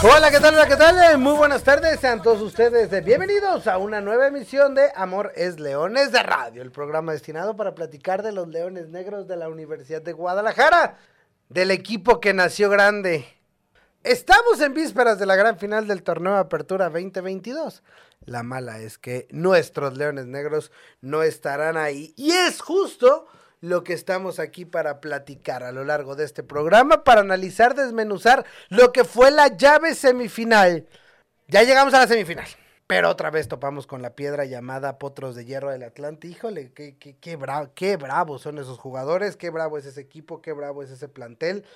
Hola, ¿qué tal? Hola, ¿qué tal? Muy buenas tardes, sean todos ustedes bienvenidos a una nueva emisión de Amor es Leones de Radio, el programa destinado para platicar de los Leones Negros de la Universidad de Guadalajara, del equipo que nació grande. Estamos en vísperas de la gran final del torneo Apertura 2022. La mala es que nuestros Leones Negros no estarán ahí y es justo lo que estamos aquí para platicar a lo largo de este programa, para analizar, desmenuzar lo que fue la llave semifinal. Ya llegamos a la semifinal. Pero otra vez topamos con la piedra llamada Potros de Hierro del Atlante. Híjole, qué, qué, qué, bravo, qué bravos son esos jugadores, qué bravo es ese equipo, qué bravo es ese plantel.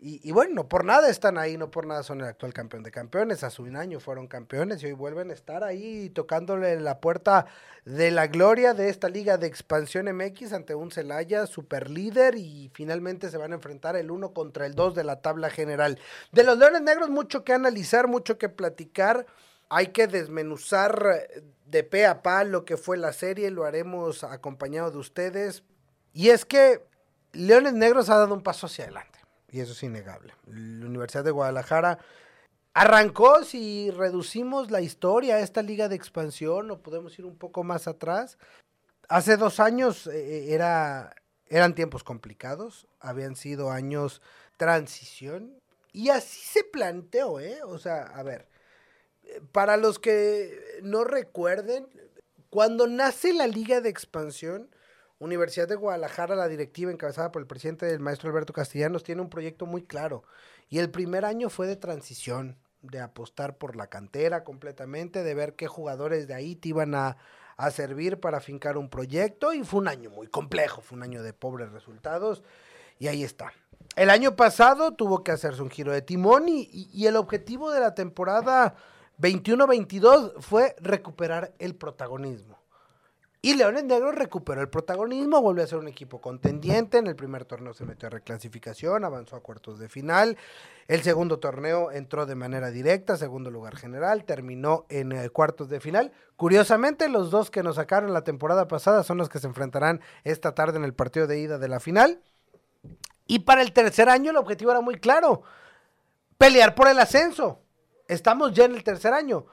Y, bueno, no por nada están ahí, no por nada son el actual campeón de campeones. Hace un año fueron campeones y hoy vuelven a estar ahí tocándole la puerta de la gloria de esta liga de expansión MX ante un Celaya super líder y finalmente se van a enfrentar el uno contra el dos de la tabla general. De los Leones Negros, mucho que analizar, mucho que platicar. Hay que desmenuzar de pe a pa lo que fue la serie, lo haremos acompañado de ustedes. Y es que Leones Negros ha dado un paso hacia adelante y eso es innegable. La Universidad de Guadalajara arrancó, si reducimos la historia a esta liga de expansión, o podemos ir un poco más atrás, hace dos años eh, eh, era, eran tiempos complicados, habían sido años transición, y así se planteó, ¿eh? O sea, a ver, para los que no recuerden, cuando nace la liga de expansión, Universidad de Guadalajara, la directiva encabezada por el presidente del maestro Alberto Castellanos, tiene un proyecto muy claro. Y el primer año fue de transición, de apostar por la cantera completamente, de ver qué jugadores de ahí te iban a, servir para fincar un proyecto. Y fue un año muy complejo, fue un año de pobres resultados. Y ahí está. El año pasado tuvo que hacerse un giro de timón y, y el objetivo de la temporada 21-22 fue recuperar el protagonismo. Y Leones Negros recuperó el protagonismo, volvió a ser un equipo contendiente. En el primer torneo se metió a reclasificación, avanzó a cuartos de final. El segundo torneo entró de manera directa, segundo lugar general, terminó en eh, cuartos de final. Curiosamente, los dos que nos sacaron la temporada pasada son los que se enfrentarán esta tarde en el partido de ida de la final. Y para el tercer año el objetivo era muy claro, pelear por el ascenso. Estamos ya en el tercer año.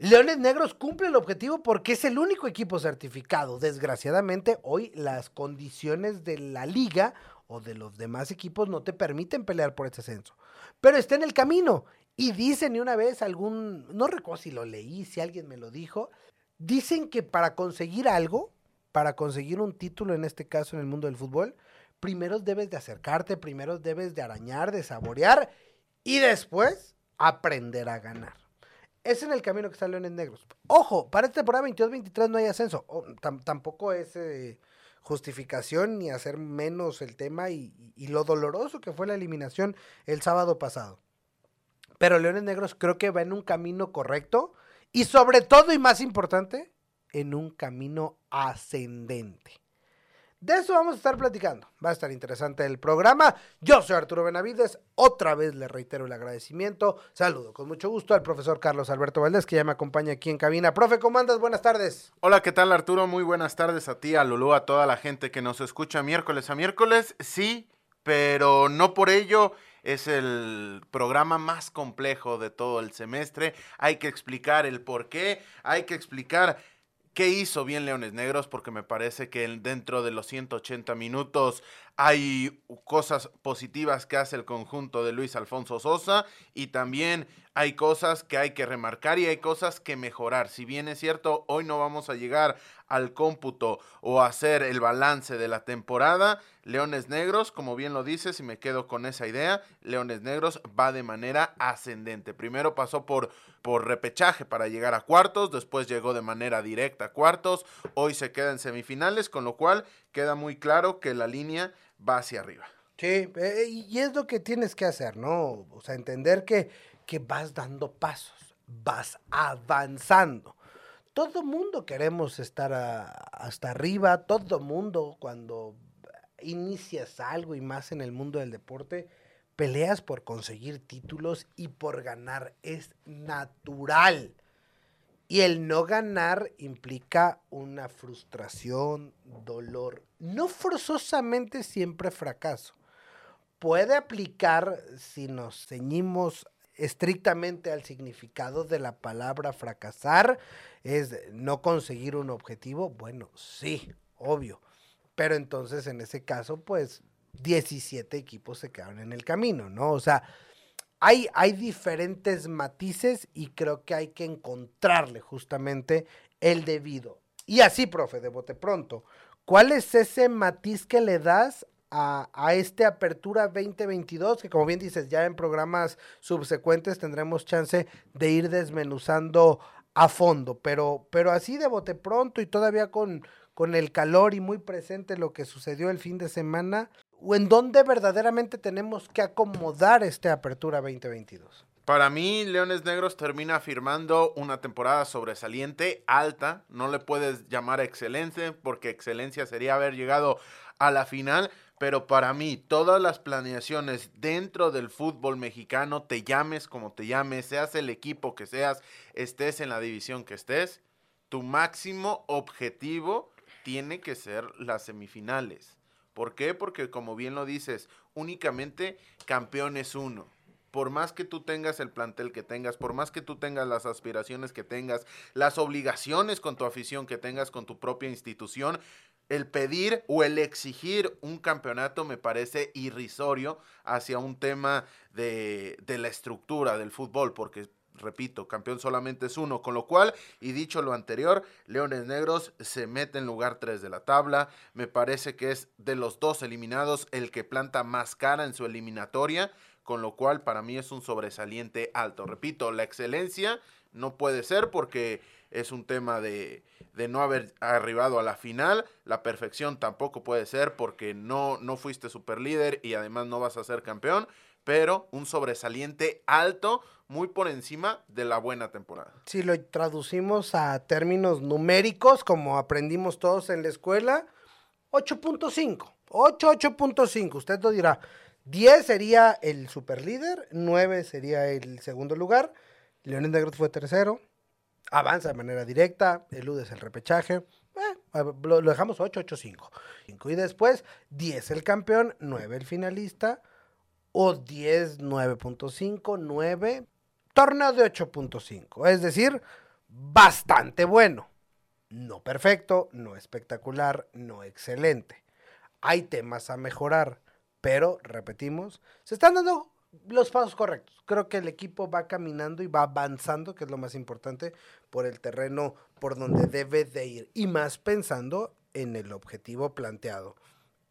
Leones Negros cumple el objetivo porque es el único equipo certificado. Desgraciadamente, hoy las condiciones de la liga o de los demás equipos no te permiten pelear por ese ascenso. Pero está en el camino. Y dicen y una vez algún, no recuerdo si lo leí, si alguien me lo dijo, dicen que para conseguir algo, para conseguir un título en este caso en el mundo del fútbol, primero debes de acercarte, primero debes de arañar, de saborear y después aprender a ganar es en el camino que están Leones Negros. Ojo, para esta temporada 22-23 no hay ascenso. tampoco es eh, justificación ni hacer menos el tema y, lo doloroso que fue la eliminación el sábado pasado. Pero Leones Negros creo que va en un camino correcto y sobre todo y más importante, en un camino ascendente. De eso vamos a estar platicando. Va a estar interesante el programa. Yo soy Arturo Benavides. Otra vez le reitero el agradecimiento. Saludo con mucho gusto al profesor Carlos Alberto Valdés, que ya me acompaña aquí en cabina. Profe, ¿cómo andas? Buenas tardes. Hola, ¿qué tal Arturo? Muy buenas tardes a ti, a Lulú, a toda la gente que nos escucha miércoles a miércoles. Sí, pero no por ello es el programa más complejo de todo el semestre. Hay que explicar el por qué, hay que explicar ¿Qué hizo bien Leones Negros? Porque me parece que dentro de los 180 minutos hay cosas positivas que hace el conjunto de Luis Alfonso Sosa y también hay cosas que hay que remarcar y hay cosas que mejorar. Si bien es cierto, hoy no vamos a llegar al cómputo o hacer el balance de la temporada, Leones Negros, como bien lo dices y me quedo con esa idea, Leones Negros va de manera ascendente. Primero pasó por, por repechaje para llegar a cuartos, después llegó de manera directa a cuartos, hoy se queda en semifinales, con lo cual queda muy claro que la línea va hacia arriba. Sí, eh, y es lo que tienes que hacer, ¿no? O sea, entender que que vas dando pasos, vas avanzando. Todo mundo queremos estar hasta arriba, todo mundo cuando inicias algo y más en el mundo del deporte, peleas por conseguir títulos y por ganar es natural. Y el no ganar implica una frustración, dolor, no forzosamente siempre fracaso. Puede aplicar si nos ceñimos estrictamente al significado de la palabra fracasar, es no conseguir un objetivo, bueno, sí, obvio. Pero entonces en ese caso, pues 17 equipos se quedaron en el camino, ¿no? O sea, hay, hay diferentes matices y creo que hay que encontrarle justamente el debido. Y así, profe, de bote pronto, ¿cuál es ese matiz que le das a, a este Apertura 2022, que como bien dices, ya en programas subsecuentes tendremos chance de ir desmenuzando a fondo, pero, pero así de bote pronto y todavía con, con el calor y muy presente lo que sucedió el fin de semana, o en dónde verdaderamente tenemos que acomodar esta Apertura 2022. Para mí, Leones Negros termina firmando una temporada sobresaliente, alta. No le puedes llamar excelencia, porque excelencia sería haber llegado a la final, pero para mí todas las planeaciones dentro del fútbol mexicano, te llames como te llames, seas el equipo que seas, estés en la división que estés, tu máximo objetivo tiene que ser las semifinales. ¿Por qué? Porque como bien lo dices, únicamente campeón es uno. Por más que tú tengas el plantel que tengas, por más que tú tengas las aspiraciones que tengas, las obligaciones con tu afición que tengas con tu propia institución, el pedir o el exigir un campeonato me parece irrisorio hacia un tema de, de, la estructura del fútbol, porque, repito, campeón solamente es uno, con lo cual, y dicho lo anterior, Leones Negros se mete en lugar 3 de la tabla, me parece que es de los dos eliminados el que planta más cara en su eliminatoria, con lo cual para mí es un sobresaliente alto. Repito, la excelencia no puede ser porque es un tema de, de, no haber arribado a la final. La perfección tampoco puede ser porque no, no fuiste super líder y además no vas a ser campeón. Pero un sobresaliente alto, muy por encima de la buena temporada. Si lo traducimos a términos numéricos, como aprendimos todos en la escuela, 8.5. 8, 8.5. Usted lo dirá. 10 sería el superlíder, 9 sería el segundo lugar. Leones Negros fue tercero, avanza de manera directa, eludes el repechaje. Eh, lo, lo, dejamos 8, 8, 5. Y después 10 el campeón, 9 el finalista, o 10, 9.5, 9, torneo de 8.5. Es decir, bastante bueno. No perfecto, no espectacular, no excelente. Hay temas a mejorar, pero, repetimos, se están dando los pasos correctos. Creo que el equipo va caminando y va avanzando, que es lo más importante, por el terreno por donde debe de ir. Y más pensando en el objetivo planteado.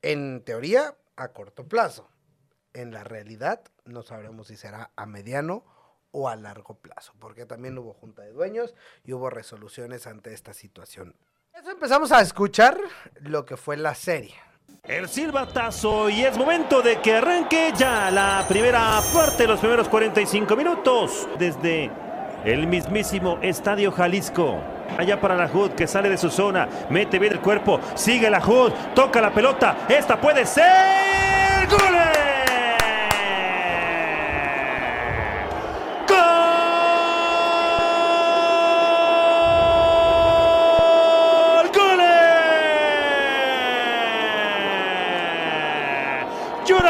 En teoría, a corto plazo. En la realidad, no sabremos si será a mediano o a largo plazo, porque también hubo junta de dueños y hubo resoluciones ante esta situación. Eso empezamos a escuchar lo que fue la serie. El silbatazo y es momento de que arranque ya la primera parte, los primeros 45 minutos desde el mismísimo Estadio Jalisco. Allá para la Hood que sale de su zona, mete bien el cuerpo, sigue la Hood, toca la pelota, esta puede ser ¡Goles!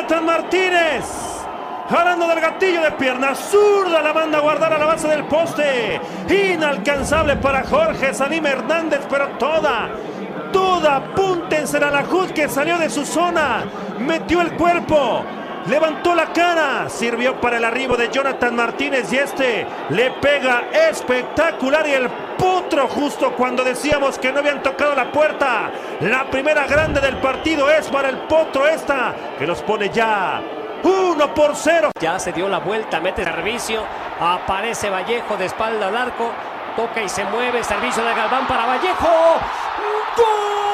Jonathan Martínez. Jalando del gatillo de pierna zurda, la manda a guardar a la base del poste. Inalcanzable para Jorge Salim Hernández, pero toda, toda, apúntense a la Jud que salió de su zona. Metió el cuerpo, levantó la cara, sirvió para el arribo de Jonathan Martínez y este le pega espectacular y el potro justo cuando decíamos que no habían tocado la puerta. La primera grande del partido es para el potro esta que los pone ya 1 por 0. Ya se dio la vuelta, mete servicio, aparece Vallejo de espalda al arco, toca y se mueve, servicio de Galván para Vallejo. ¡Gol!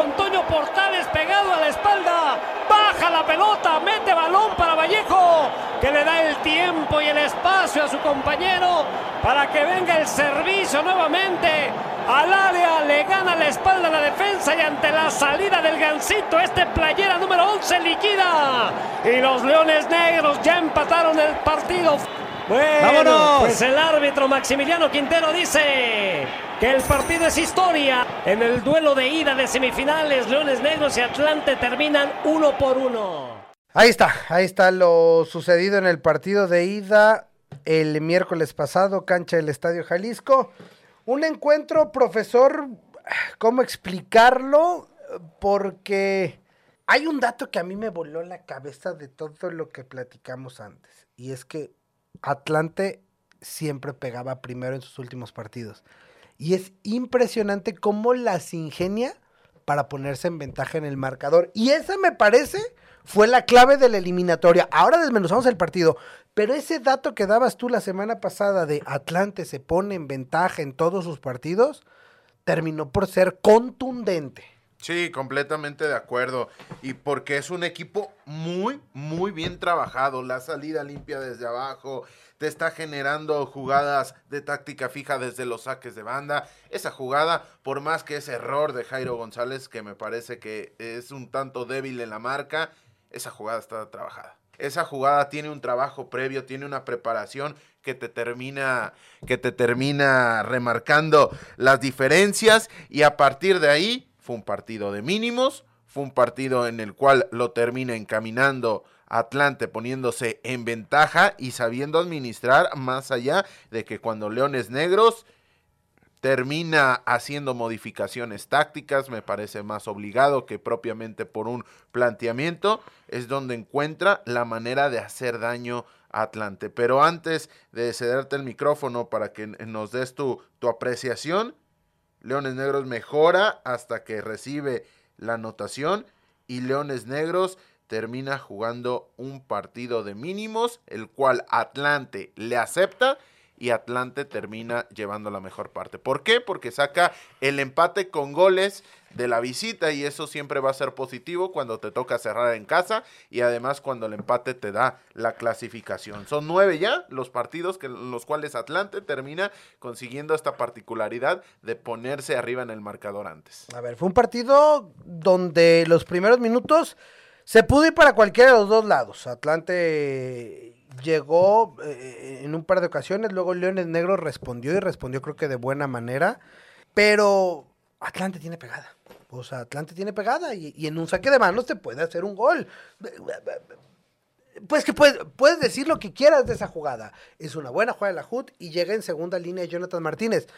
con Toño Portales pegado a la espalda. Baja la pelota, mete balón para Vallejo, que le da el tiempo y el espacio a su compañero para que venga el servicio nuevamente. Al área le gana la espalda la defensa y ante la salida del gancito, este playera número 11 liquida. Y los Leones Negros ya empataron el partido. Bueno, ¡Vámonos! pues el árbitro Maximiliano Quintero dice que el partido es historia. En el duelo de ida de semifinales, Leones Negros y Atlante terminan uno por uno. Ahí está, ahí está lo sucedido en el partido de ida el miércoles pasado, cancha del Estadio Jalisco. Un encuentro, profesor, ¿cómo explicarlo? Porque hay un dato que a mí me voló la cabeza de todo lo que platicamos antes. Y es que Atlante siempre pegaba primero en sus últimos partidos. Y es impresionante cómo las ingenia para ponerse en ventaja en el marcador. Y esa me parece fue la clave de la eliminatoria. Ahora desmenuzamos el partido, pero ese dato que dabas tú la semana pasada de Atlante se pone en ventaja en todos sus partidos, terminó por ser contundente. Sí, completamente de acuerdo. Y porque es un equipo muy, muy bien trabajado. La salida limpia desde abajo, te está generando jugadas de táctica fija desde los saques de banda. Esa jugada, por más que ese error de Jairo González, que me parece que es un tanto débil en la marca, esa jugada está trabajada. Esa jugada tiene un trabajo previo, tiene una preparación que te termina que te termina remarcando las diferencias y a partir de ahí fue un partido de mínimos, fue un partido en el cual lo termina encaminando Atlante poniéndose en ventaja y sabiendo administrar más allá de que cuando Leones Negros termina haciendo modificaciones tácticas, me parece más obligado que propiamente por un planteamiento, es donde encuentra la manera de hacer daño a Atlante. Pero antes de cederte el micrófono para que nos des tu, tu apreciación, Leones Negros mejora hasta que recibe la anotación y Leones Negros termina jugando un partido de mínimos, el cual Atlante le acepta y Atlante termina llevando la mejor parte. ¿Por qué? Porque saca el empate con goles de la visita y eso siempre va a ser positivo cuando te toca cerrar en casa y además cuando el empate te da la clasificación. Son nueve ya los partidos que los cuales Atlante termina consiguiendo esta particularidad de ponerse arriba en el marcador antes. A ver, fue un partido donde los primeros minutos se pudo ir para cualquiera de los dos lados. Atlante llegó eh, en un par de ocasiones, luego Leones Negros respondió y respondió creo que de buena manera, pero Atlante tiene pegada. O sea, Atlante tiene pegada y, y en un saque de manos te puede hacer un gol. Pues que puedes, puedes decir lo que quieras de esa jugada. Es una buena jugada de la HUD y llega en segunda línea Jonathan Martínez.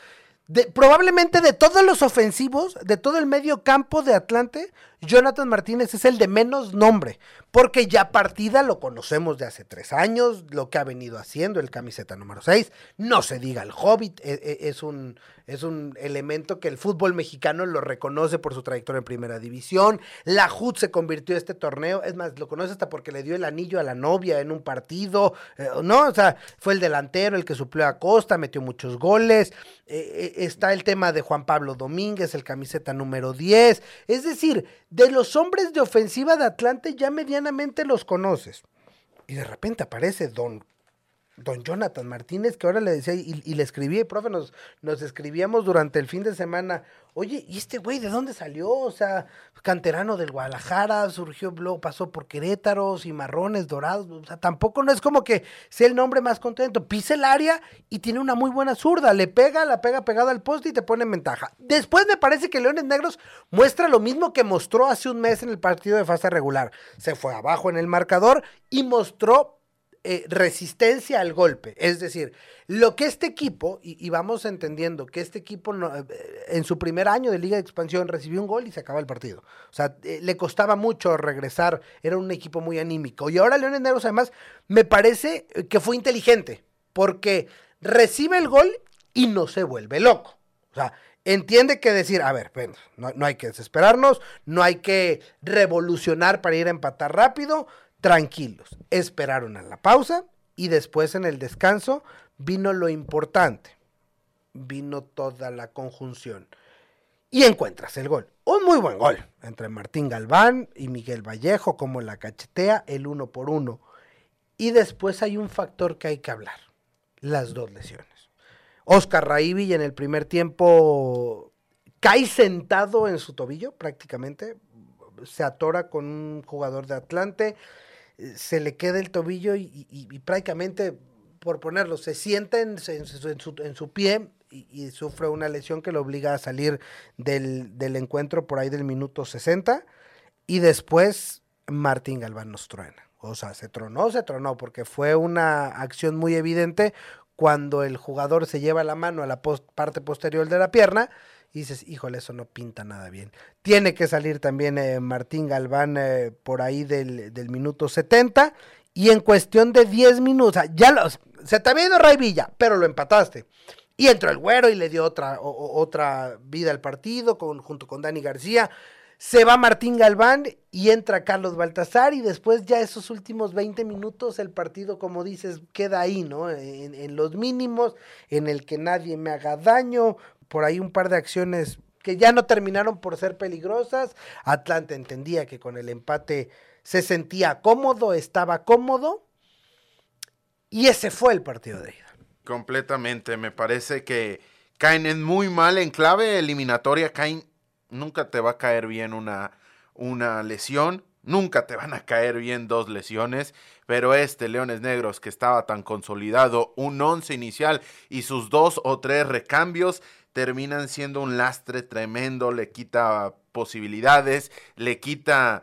Probablemente de todos los ofensivos, de todo el medio campo de Atlante, Jonathan Martínez es el de menos nombre, porque ya partida lo conocemos de hace tres años, lo que ha venido haciendo el camiseta número 6, no se diga el Hobbit, e, e, es un, es un elemento que el fútbol mexicano lo reconoce por su trayectoria en primera división, la HUD se convirtió en este torneo, es más, lo conoce hasta porque le dio el anillo a la novia en un partido, eh, ¿no? O sea, fue el delantero el que suplió a Costa, metió muchos goles, eh, está el tema de Juan Pablo Domínguez, el camiseta número 10, es decir, de los hombres de ofensiva de Atlante ya medianamente los conoces. Y de repente aparece Don, don Jonathan Martínez, que ahora le decía, y, le escribí, profe, nos, nos escribíamos durante el fin de semana, oye, ¿y este güey de dónde salió? O sea, canterano del Guadalajara, surgió, luego pasó por Querétaro, Cimarrones, Dorados, o sea, tampoco no es como que sea el nombre más contento, pisa el área y tiene una muy buena zurda, le pega, la pega pegada al poste y te pone en ventaja. Después me parece que Leones Negros muestra lo mismo que mostró hace un mes en el partido de fase regular, se fue abajo en el marcador y mostró eh, resistencia al golpe. Es decir, lo que este equipo, y, vamos entendiendo que este equipo no, eh, en su primer año de Liga de Expansión recibió un gol y se acaba el partido. O sea, eh, le costaba mucho regresar, era un equipo muy anímico. Y ahora Leones Negros además me parece que fue inteligente, porque recibe el gol y no se vuelve loco. O sea, entiende que decir, a ver, no, no hay que desesperarnos, no hay que revolucionar para ir a empatar rápido, tranquilos, esperaron a la pausa y después en el descanso vino lo importante, vino toda la conjunción. y encuentras el gol. Un muy buen gol entre Martín Galván y Miguel Vallejo, como la cachetea, el uno por uno. Y después hay un factor que hay que hablar, las dos lesiones. Oscar Raivi en el primer tiempo cae sentado en su tobillo prácticamente, se atora con un jugador de Atlante, se le queda el tobillo y, prácticamente, por ponerlo, se sienta en, su, pie y, sufre una lesión que lo obliga a salir del, del encuentro por ahí del minuto 60 y después Martín Galván nos truena. O sea, se tronó, se tronó, porque fue una acción muy evidente cuando el jugador se lleva la mano a la parte posterior de la pierna y dices, híjole, eso no pinta nada bien. Tiene que salir también eh, Martín Galván eh, por ahí del, minuto 70 y en cuestión de 10 minutos, ya los, se te había ido Ray Villa, pero lo empataste. Y entró el güero y le dio otra, otra vida al partido con, junto con Dani García. Se va Martín Galván y entra Carlos Baltasar y después ya esos últimos 20 minutos el partido, como dices, queda ahí, ¿no? En, los mínimos, en el que nadie me haga daño, por ahí un par de acciones que ya no terminaron por ser peligrosas. Atlanta entendía que con el empate se sentía cómodo, estaba cómodo y ese fue el partido de ida. Completamente, me parece que caen en muy mal en clave eliminatoria, caen nunca te va a caer bien una, una lesión, nunca te van a caer bien dos lesiones, pero este Leones Negros que estaba tan consolidado, un once inicial y sus dos o tres recambios terminan siendo un lastre tremendo, le quita posibilidades, le quita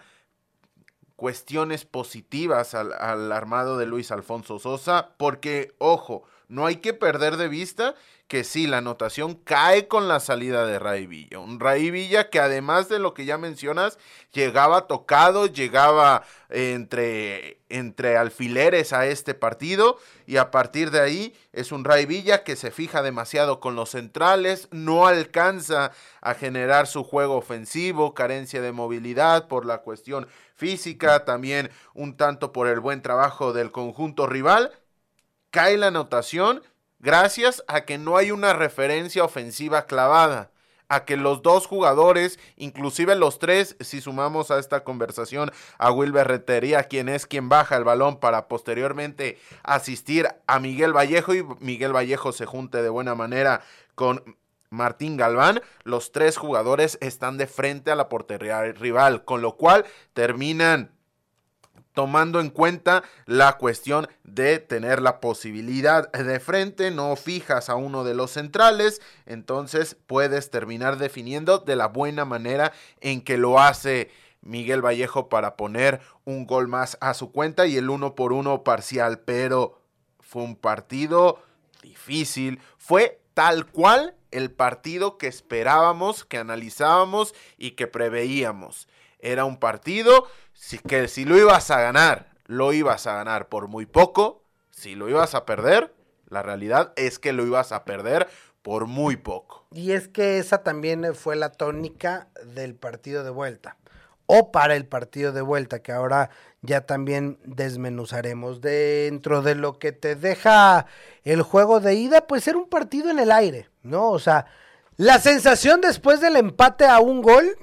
cuestiones positivas al, armado de Luis Alfonso Sosa, porque, ojo, no hay que perder de vista que sí, la anotación cae con la salida de Ray Villa. Un Ray Villa que además de lo que ya mencionas, llegaba tocado, llegaba entre, entre alfileres a este partido y a partir de ahí es un Ray Villa que se fija demasiado con los centrales, no alcanza a generar su juego ofensivo, carencia de movilidad por la cuestión física, también un tanto por el buen trabajo del conjunto rival. Cae la anotación gracias a que no hay una referencia ofensiva clavada, a que los dos jugadores, inclusive los tres, si sumamos a esta conversación a Will Berretería, quien es quien baja el balón para posteriormente asistir a Miguel Vallejo y Miguel Vallejo se junte de buena manera con Martín Galván, los tres jugadores están de frente a la portería rival, con lo cual terminan tomando en cuenta la cuestión de tener la posibilidad de frente, no fijas a uno de los centrales, entonces puedes terminar definiendo de la buena manera en que lo hace Miguel Vallejo para poner un gol más a su cuenta y el uno por uno parcial, pero fue un partido difícil, fue tal cual el partido que esperábamos, que analizábamos y que preveíamos. Era un partido que si lo ibas a ganar, lo ibas a ganar por muy poco. Si lo ibas a perder, la realidad es que lo ibas a perder por muy poco. Y es que esa también fue la tónica del partido de vuelta. O para el partido de vuelta, que ahora ya también desmenuzaremos. Dentro de lo que te deja el juego de ida, pues era un partido en el aire, ¿no? O sea, la sensación después del empate a un gol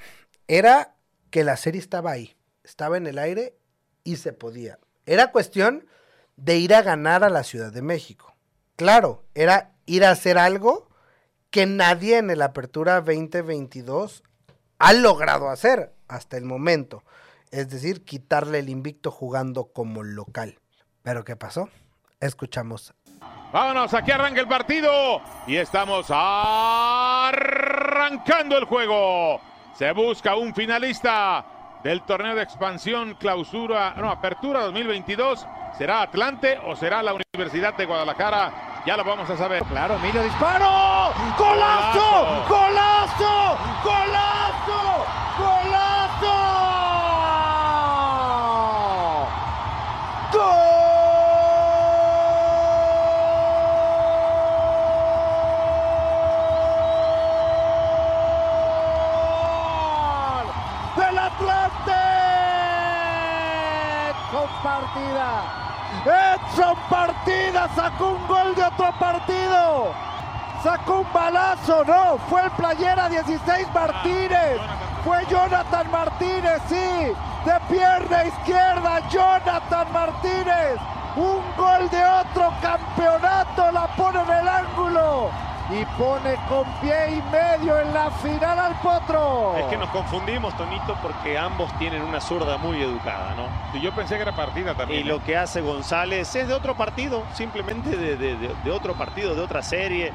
era que la serie estaba ahí, estaba en el aire y se podía. Era cuestión de ir a ganar a la Ciudad de México. Claro, era ir a hacer algo que nadie en el Apertura 2022 ha logrado hacer hasta el momento. Es decir, quitarle el invicto jugando como local. Pero ¿qué pasó? Escuchamos. Vámonos, aquí arranca el partido y estamos arrancando el juego. Se busca un finalista del torneo de expansión clausura, no, apertura 2022. ¿Será Atlante o será la Universidad de Guadalajara? Ya lo vamos a saber. Claro, Emilio disparo. ¡Golazo! ¡Golazo! Partida. Sacó un gol de otro partido. sacó un balazo, no, fue el playera 16 Martínez, fue Jonathan Martínez, sí, de pierna izquierda, Jonathan Martínez, un gol de otro campeonato, la pone en el ángulo y pone con pie y medio en la final al potro. Es que nos confundimos, Tonito, porque ambos tienen una zurda muy educada, ¿no? Y yo pensé que era partida también. Y lo que hace González es de otro partido, simplemente de, de- de- de otro partido, de otra serie.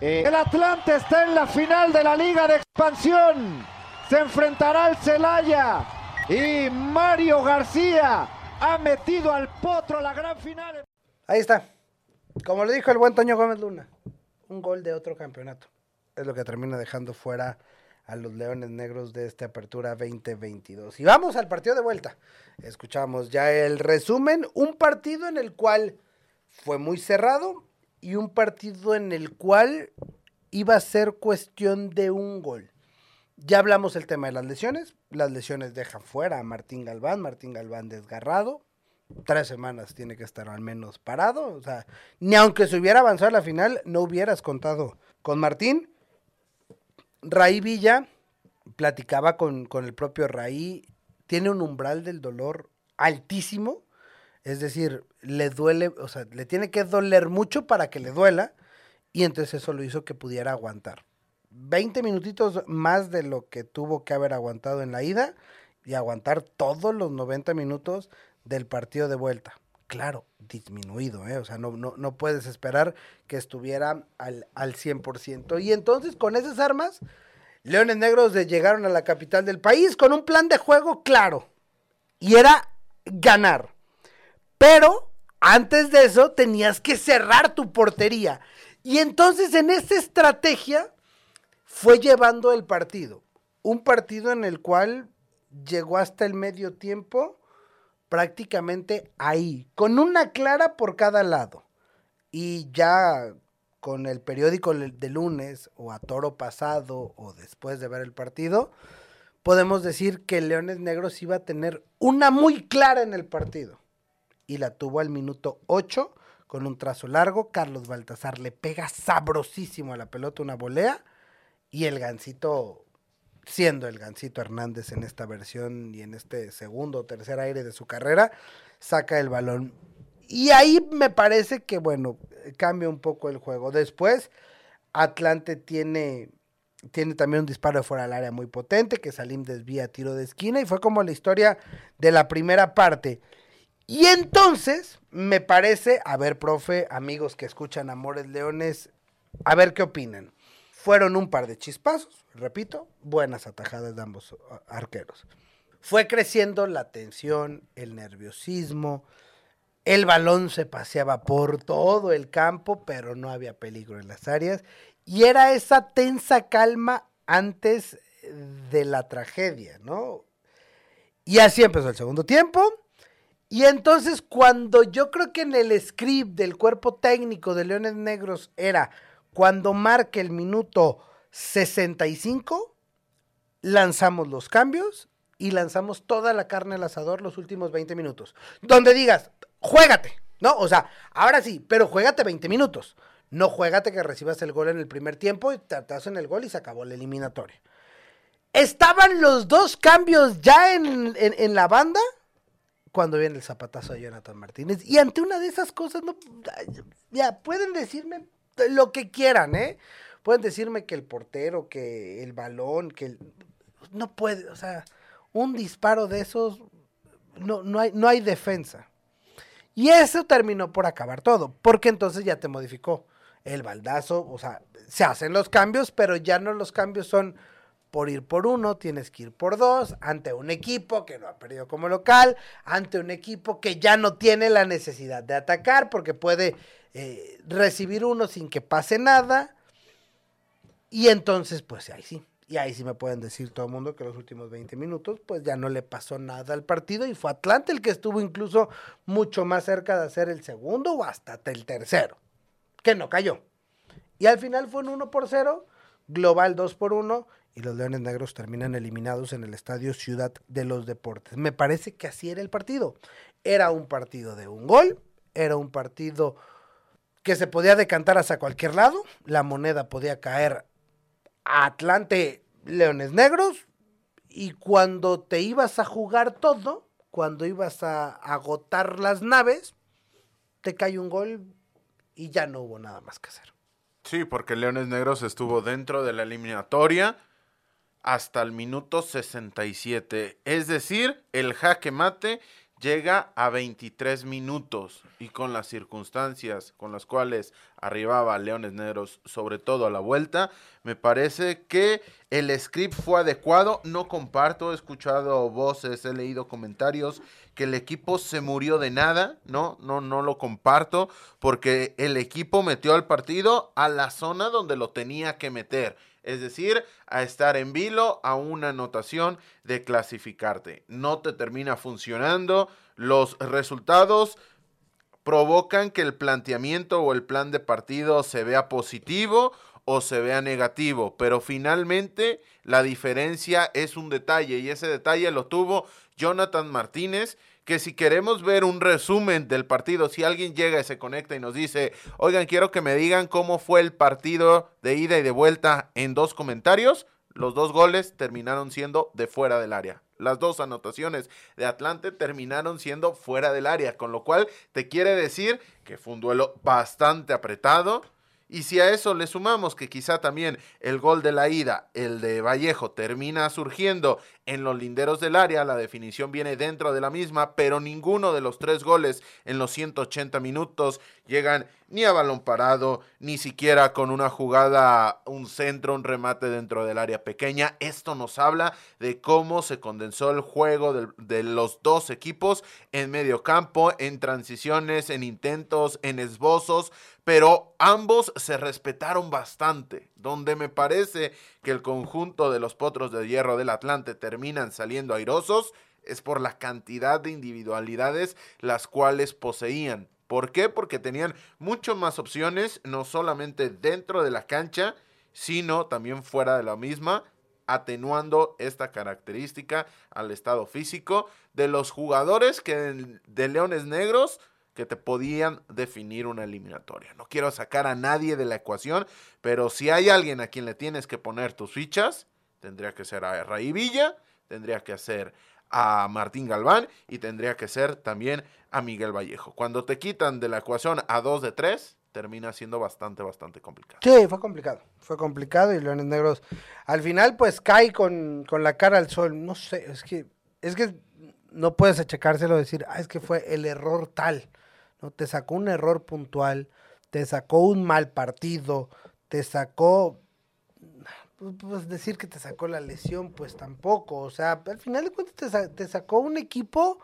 Eh, el Atlante está en la final de la Liga de Expansión. Se enfrentará al Celaya y Mario García ha metido al potro a la gran final. Ahí está. Como le dijo el buen Toño Gómez Luna, un gol de otro campeonato. Es lo que termina dejando fuera a los Leones Negros de esta apertura 2022. Y vamos al partido de vuelta. Escuchamos ya el resumen, un partido en el cual fue muy cerrado y un partido en el cual iba a ser cuestión de un gol. Ya hablamos el tema de las lesiones. Las lesiones dejan fuera a Martín Galván, Martín Galván desgarrado, tres semanas tiene que estar al menos parado. O sea, ni aunque se hubiera avanzado a la final, no hubieras contado con Martín. Raí Villa platicaba con, con el propio Raí, tiene un umbral del dolor altísimo. Es decir, le duele, o sea, le tiene que doler mucho para que le duela. Y entonces eso lo hizo que pudiera aguantar. 20 minutitos más de lo que tuvo que haber aguantado en la ida y aguantar todos los 90 minutos del partido de vuelta. Claro, disminuido, ¿eh? O sea, no, no, no puedes esperar que estuviera al, al 100%. Y entonces, con esas armas, Leones Negros llegaron a la capital del país con un plan de juego claro. Y era ganar. Pero antes de eso tenías que cerrar tu portería. Y entonces en esta estrategia fue llevando el partido. Un partido en el cual llegó hasta el medio tiempo prácticamente ahí, con una clara por cada lado. Y ya con el periódico de lunes o a toro pasado o después de ver el partido, podemos decir que Leones Negros iba a tener una muy clara en el partido. Y la tuvo al minuto 8 con un trazo largo. Carlos Baltasar le pega sabrosísimo a la pelota una volea. Y el Gancito, siendo el Gancito Hernández en esta versión y en este segundo o tercer aire de su carrera, saca el balón. Y ahí me parece que, bueno, cambia un poco el juego. Después, Atlante tiene, tiene también un disparo de fuera del área muy potente, que Salim desvía tiro de esquina, y fue como la historia de la primera parte. Y entonces, me parece, a ver, profe, amigos que escuchan Amores Leones, a ver qué opinan. Fueron un par de chispazos, repito, buenas atajadas de ambos uh, arqueros. Fue creciendo la tensión, el nerviosismo, el balón se paseaba por todo el campo, pero no había peligro en las áreas. Y era esa tensa calma antes de la tragedia, ¿no? Y así empezó el segundo tiempo. Y entonces cuando yo creo que en el script del cuerpo técnico de Leones Negros era cuando marque el minuto 65, lanzamos los cambios y lanzamos toda la carne al asador los últimos 20 minutos. Donde digas, juégate, ¿no? O sea, ahora sí, pero juégate 20 minutos. No juégate que recibas el gol en el primer tiempo y te en el gol y se acabó la eliminatoria. Estaban los dos cambios ya en, en- en la banda cuando viene el zapatazo de Jonathan Martínez. Y ante una de esas cosas, no, ya pueden decirme lo que quieran, ¿eh? Pueden decirme que el portero, que el balón, que el... no puede, o sea, un disparo de esos, no, no, hay, no hay defensa. Y eso terminó por acabar todo, porque entonces ya te modificó el baldazo, o sea, se hacen los cambios, pero ya no los cambios son por ir por uno, tienes que ir por dos, ante un equipo que no ha perdido como local, ante un equipo que ya no tiene la necesidad de atacar porque puede eh, recibir uno sin que pase nada. Y entonces, pues ahí sí. Y ahí sí me pueden decir todo el mundo que los últimos 20 minutos, pues ya no le pasó nada al partido y fue Atlante el que estuvo incluso mucho más cerca de hacer el segundo o hasta el tercero, que no cayó. Y al final fue un 1 por 0, global 2 por 1 y los Leones Negros terminan eliminados en el Estadio Ciudad de los Deportes. Me parece que así era el partido. Era un partido de un gol, era un partido que se podía decantar hacia cualquier lado, la moneda podía caer a Atlante Leones Negros y cuando te ibas a jugar todo, cuando ibas a agotar las naves, te cae un gol y ya no hubo nada más que hacer. Sí, porque Leones Negros estuvo dentro de la eliminatoria hasta el minuto 67. Es decir, el jaque mate llega a 23 minutos y con las circunstancias con las cuales arribaba Leones Negros, sobre todo a la vuelta, me parece que el script fue adecuado. No comparto, he escuchado voces, he leído comentarios que el equipo se murió de nada, no, no, no lo comparto, porque el equipo metió al partido a la zona donde lo tenía que meter es decir, a estar en vilo a una anotación de clasificarte. No te termina funcionando, los resultados provocan que el planteamiento o el plan de partido se vea positivo o se vea negativo, pero finalmente la diferencia es un detalle y ese detalle lo tuvo Jonathan Martínez que si queremos ver un resumen del partido, si alguien llega y se conecta y nos dice, oigan, quiero que me digan cómo fue el partido de ida y de vuelta en dos comentarios, los dos goles terminaron siendo de fuera del área. Las dos anotaciones de Atlante terminaron siendo fuera del área, con lo cual te quiere decir que fue un duelo bastante apretado y si a eso le sumamos que quizá también el gol de la ida, el de Vallejo, termina surgiendo en los linderos del área, la definición viene dentro de la misma, pero ninguno de los tres goles en los 180 minutos llegan ni a balón parado, ni siquiera con una jugada, un centro, un remate dentro del área pequeña. Esto nos habla de cómo se condensó el juego de, los dos equipos en medio campo, en transiciones, en intentos, en esbozos, pero ambos se respetaron bastante, donde me parece que el conjunto de los potros de hierro del Atlante terminan saliendo airosos es por la cantidad de individualidades las cuales poseían. ¿Por qué? Porque tenían mucho más opciones, no solamente dentro de la cancha, sino también fuera de la misma, atenuando esta característica al estado físico de los jugadores que de Leones Negros que te podían definir una eliminatoria. No quiero sacar a nadie de la ecuación, pero si hay alguien a quien le tienes que poner tus fichas, tendría que ser a Raí Villa, tendría que ser a Martín Galván y tendría que ser también a Miguel Vallejo. Cuando te quitan de la ecuación a dos de tres, termina siendo bastante, bastante complicado. Sí, fue complicado. Fue complicado y Leones Negros al final pues cae con, la cara al sol. No sé, es que, es que no puedes achacárselo decir, ah, es que fue el error tal. No, te sacó un error puntual, te sacó un mal partido, te sacó pues, pues, decir que te sacó la lesión, pues tampoco. O sea, al final de cuentas te, sacó un equipo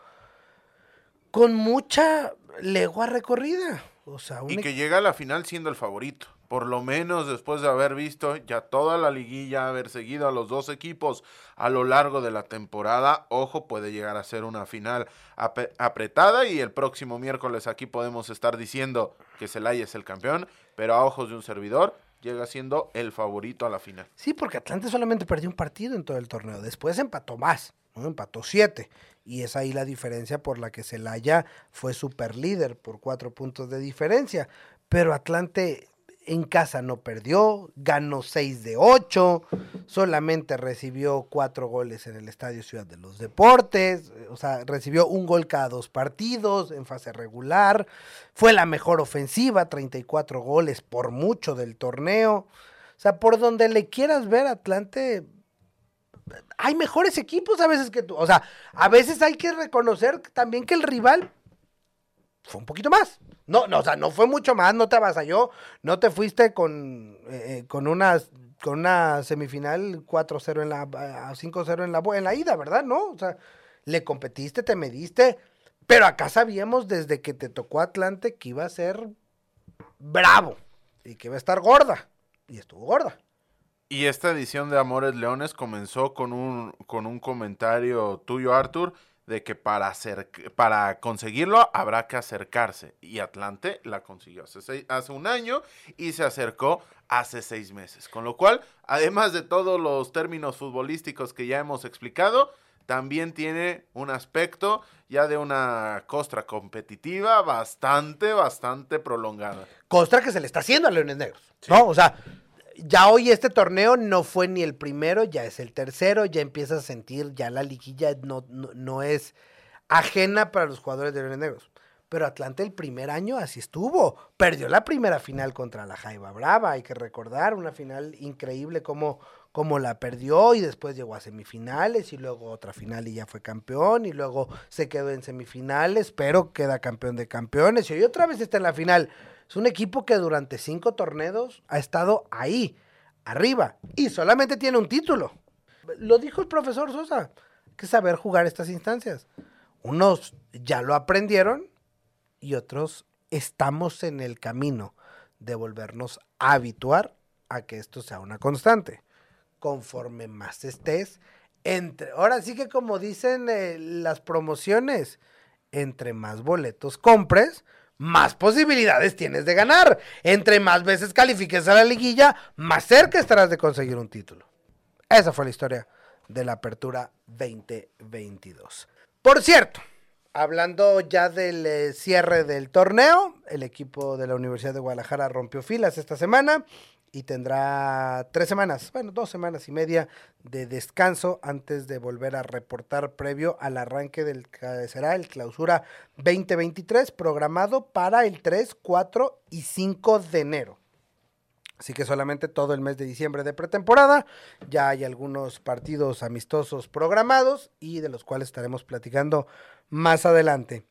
con mucha legua recorrida. O sea, y que llega a la final siendo el favorito. Por lo menos después de haber visto ya toda la liguilla, haber seguido a los dos equipos a lo largo de la temporada, ojo, puede llegar a ser una final apretada y el próximo miércoles aquí podemos estar diciendo que Celaya es el campeón, pero a ojos de un servidor, llega siendo el favorito a la final. Sí, porque Atlante solamente perdió un partido en todo el torneo. Después empató más, ¿no? empató siete. Y es ahí la diferencia por la que Celaya fue super líder por cuatro puntos de diferencia. Pero Atlante en casa no perdió, ganó 6 de 8, solamente recibió 4 goles en el Estadio Ciudad de los Deportes, o sea, recibió un gol cada dos partidos en fase regular, fue la mejor ofensiva, 34 goles por mucho del torneo. O sea, por donde le quieras ver Atlante, hay mejores equipos a veces que tú. O sea, a veces hay que reconocer también que el rival fue un poquito más. No, no, o sea, no fue mucho más, no te avasalló, no te fuiste con, eh, con, una, con una semifinal 4-0 en la, 5-0 en la, en la ida, ¿verdad? No, o sea, le competiste, te mediste, pero acá sabíamos desde que te tocó Atlante que iba a ser bravo y que iba a estar gorda, y estuvo gorda. Y esta edición de Amores Leones comenzó con un, con un comentario tuyo, Arthur, de que para, para conseguirlo habrá que acercarse. Y Atlante la consiguió hace, hace un año y se acercó hace seis meses. Con lo cual, además de todos los términos futbolísticos que ya hemos explicado, también tiene un aspecto ya de una costra competitiva bastante, bastante prolongada. Costra que se le está haciendo a Leones Negros, ¿no? O sea, ya hoy este torneo no fue ni el primero, ya es el tercero, ya empiezas a sentir, ya la liguilla no, no, no es ajena para los jugadores de Leones Negros. Pero Atlante el primer año así estuvo. Perdió la primera final contra la Jaiba Brava. Hay que recordar una final increíble como, como la perdió y después llegó a semifinales y luego otra final y ya fue campeón y luego se quedó en semifinales, pero queda campeón de campeones y hoy otra vez está en la final. Es un equipo que durante cinco torneos ha estado ahí, arriba, y solamente tiene un título. Lo dijo el profesor Sosa, que saber jugar estas instancias. Unos ya lo aprendieron y otros estamos en el camino de volvernos a habituar a que esto sea una constante. Conforme más estés, entre, ahora sí que como dicen eh, las promociones, entre más boletos compres, más posibilidades tienes de ganar. Entre más veces califiques a la liguilla, más cerca estarás de conseguir un título. Esa fue la historia de la apertura 2022. Por cierto, hablando ya del eh, cierre del torneo, el equipo de la Universidad de Guadalajara rompió filas esta semana y tendrá tres semanas, bueno, dos semanas y media de descanso antes de volver a reportar previo al arranque del que será el clausura 2023 programado para el 3, 4 y 5 de enero. Así que solamente todo el mes de diciembre de pretemporada. Ya hay algunos partidos amistosos programados y de los cuales estaremos platicando más adelante.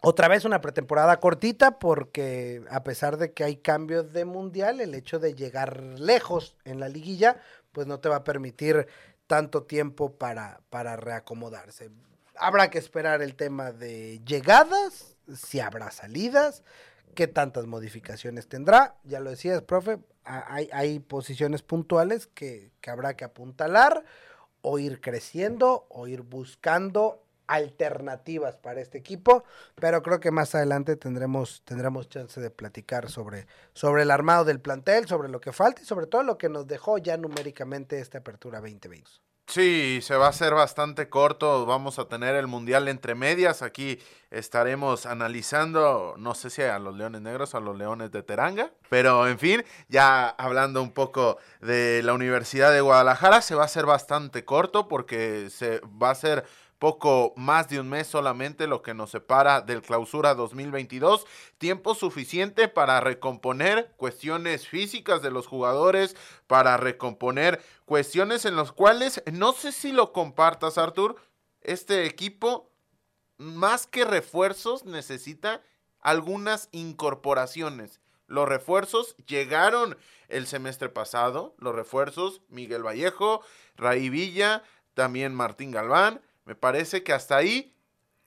Otra vez una pretemporada cortita porque a pesar de que hay cambios de mundial, el hecho de llegar lejos en la liguilla, pues no te va a permitir tanto tiempo para, para reacomodarse. Habrá que esperar el tema de llegadas, si habrá salidas, qué tantas modificaciones tendrá. Ya lo decías, profe, hay, hay posiciones puntuales que, que habrá que apuntalar o ir creciendo o ir buscando alternativas para este equipo, pero creo que más adelante tendremos, tendremos chance de platicar sobre, sobre el armado del plantel, sobre lo que falta y sobre todo lo que nos dejó ya numéricamente esta apertura 2020. Sí, se va a hacer bastante corto. Vamos a tener el Mundial entre medias. Aquí estaremos analizando, no sé si a los Leones Negros a los Leones de Teranga. Pero en fin, ya hablando un poco de la Universidad de Guadalajara, se va a hacer bastante corto porque se va a ser poco más de un mes solamente lo que nos separa del clausura 2022, tiempo suficiente para recomponer cuestiones físicas de los jugadores, para recomponer cuestiones en las cuales, no sé si lo compartas Artur, este equipo más que refuerzos necesita algunas incorporaciones. Los refuerzos llegaron el semestre pasado, los refuerzos Miguel Vallejo, Raí Villa, también Martín Galván, me parece que hasta ahí,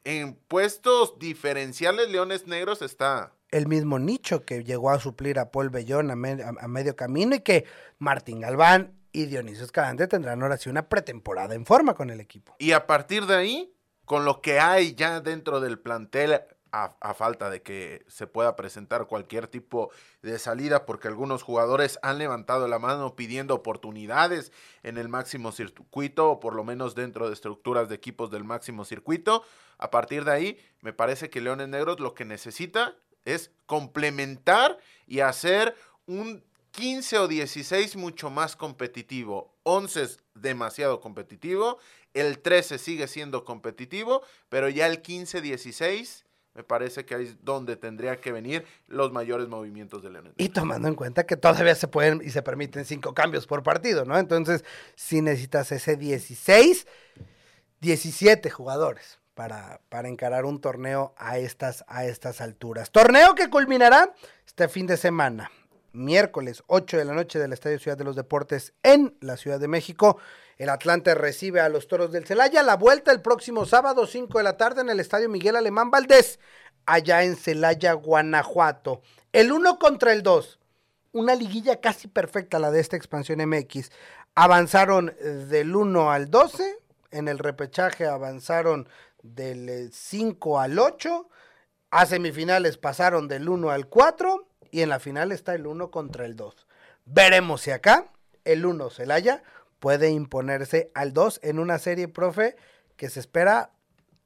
en puestos diferenciales, Leones Negros está. El mismo nicho que llegó a suplir a Paul Bellón a, medio camino y que Martín Galván y Dionisio Escalante tendrán ahora sí una pretemporada en forma con el equipo. Y a partir de ahí, con lo que hay ya dentro del plantel a, falta de que se pueda presentar cualquier tipo de salida, porque algunos jugadores han levantado la mano pidiendo oportunidades en el máximo circuito, o por lo menos dentro de estructuras de equipos del máximo circuito. A partir de ahí, me parece que Leones Negros lo que necesita es complementar y hacer un 15 o 16 mucho más competitivo. 11 es demasiado competitivo. El 13 sigue siendo competitivo, pero ya el 15-16 me parece que ahí es donde tendría que venir los mayores movimientos de Leones. Y tomando en cuenta que todavía se pueden y se permiten cinco cambios por partido, ¿no? Entonces, si necesitas ese 16, 17 jugadores para, para encarar un torneo a estas, a estas alturas. Torneo que culminará este fin de semana miércoles 8 de la noche del Estadio Ciudad de los Deportes en la Ciudad de México. El Atlante recibe a los Toros del Celaya. La vuelta el próximo sábado 5 de la tarde en el Estadio Miguel Alemán Valdés, allá en Celaya, Guanajuato. El 1 contra el 2. Una liguilla casi perfecta la de esta expansión MX. Avanzaron del 1 al 12. En el repechaje avanzaron del 5 al 8. A semifinales pasaron del 1 al 4 y en la final está el 1 contra el 2. Veremos si acá el 1 Celaya puede imponerse al 2 en una serie, profe, que se espera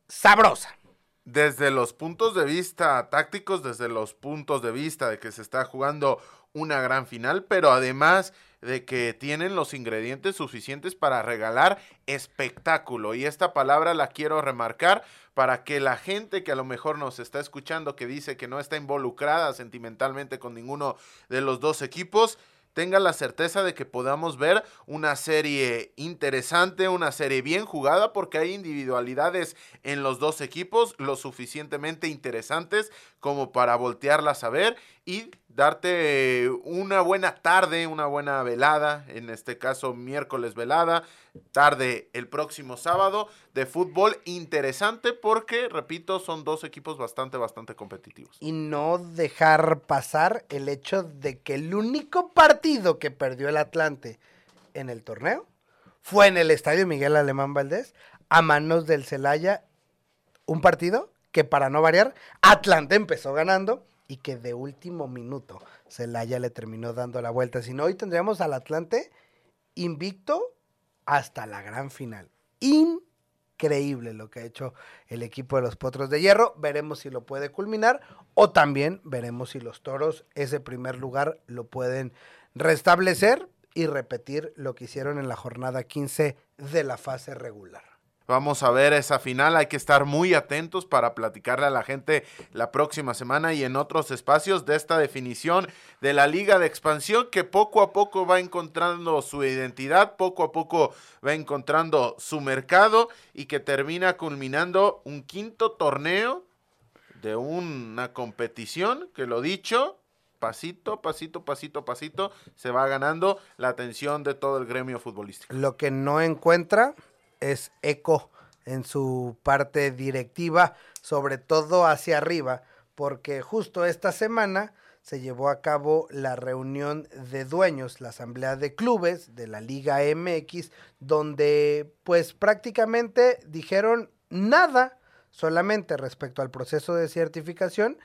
sabrosa. Desde los puntos de vista tácticos, desde los puntos de vista de que se está jugando una gran final, pero además de que tienen los ingredientes suficientes para regalar espectáculo. Y esta palabra la quiero remarcar para que la gente que a lo mejor nos está escuchando, que dice que no está involucrada sentimentalmente con ninguno de los dos equipos, tenga la certeza de que podamos ver una serie interesante, una serie bien jugada, porque hay individualidades en los dos equipos lo suficientemente interesantes como para voltearlas a ver y darte una buena tarde, una buena velada, en este caso miércoles velada, tarde el próximo sábado de fútbol interesante porque, repito, son dos equipos bastante, bastante competitivos. Y no dejar pasar el hecho de que el único partido que perdió el Atlante en el torneo fue en el estadio Miguel Alemán Valdés a manos del Celaya, un partido que para no variar, Atlante empezó ganando y que de último minuto Celaya le terminó dando la vuelta. Si no, hoy tendríamos al Atlante invicto hasta la gran final. Increíble lo que ha hecho el equipo de los Potros de Hierro. Veremos si lo puede culminar o también veremos si los Toros ese primer lugar lo pueden restablecer y repetir lo que hicieron en la jornada 15 de la fase regular. Vamos a ver esa final, hay que estar muy atentos para platicarle a la gente la próxima semana y en otros espacios de esta definición de la liga de expansión que poco a poco va encontrando su identidad, poco a poco va encontrando su mercado y que termina culminando un quinto torneo de una competición que lo dicho, pasito, pasito, pasito, pasito, se va ganando la atención de todo el gremio futbolístico. Lo que no encuentra es eco en su parte directiva, sobre todo hacia arriba, porque justo esta semana se llevó a cabo la reunión de dueños, la asamblea de clubes de la Liga MX, donde pues prácticamente dijeron nada solamente respecto al proceso de certificación,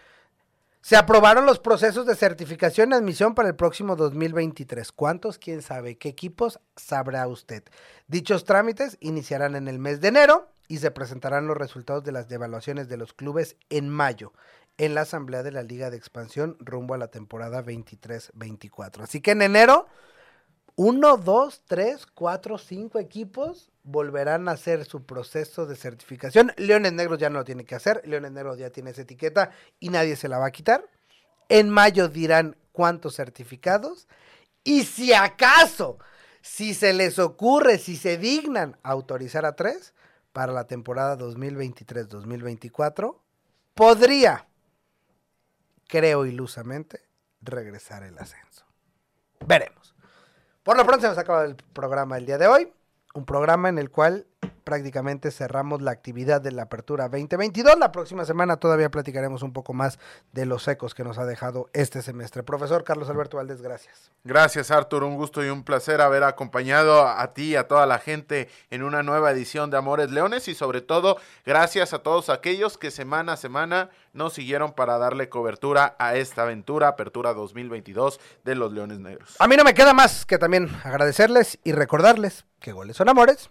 se aprobaron los procesos de certificación y admisión para el próximo 2023. ¿Cuántos? ¿Quién sabe? ¿Qué equipos? Sabrá usted. Dichos trámites iniciarán en el mes de enero y se presentarán los resultados de las devaluaciones de los clubes en mayo en la asamblea de la Liga de Expansión rumbo a la temporada 23-24. Así que en enero, uno, dos, tres, cuatro, cinco equipos volverán a hacer su proceso de certificación. Leones Negros ya no lo tiene que hacer, Leones Negros ya tiene esa etiqueta y nadie se la va a quitar. En mayo dirán cuántos certificados y si acaso, si se les ocurre, si se dignan autorizar a tres para la temporada 2023-2024, podría, creo ilusamente, regresar el ascenso. Veremos. Por lo pronto se nos acaba el programa el día de hoy un programa en el cual prácticamente cerramos la actividad de la apertura 2022. La próxima semana todavía platicaremos un poco más de los ecos que nos ha dejado este semestre. Profesor Carlos Alberto Valdés, gracias. Gracias Artur, un gusto y un placer haber acompañado a ti y a toda la gente en una nueva edición de Amores Leones y sobre todo gracias a todos aquellos que semana a semana nos siguieron para darle cobertura a esta aventura, apertura 2022 de los Leones Negros. A mí no me queda más que también agradecerles y recordarles que goles son amores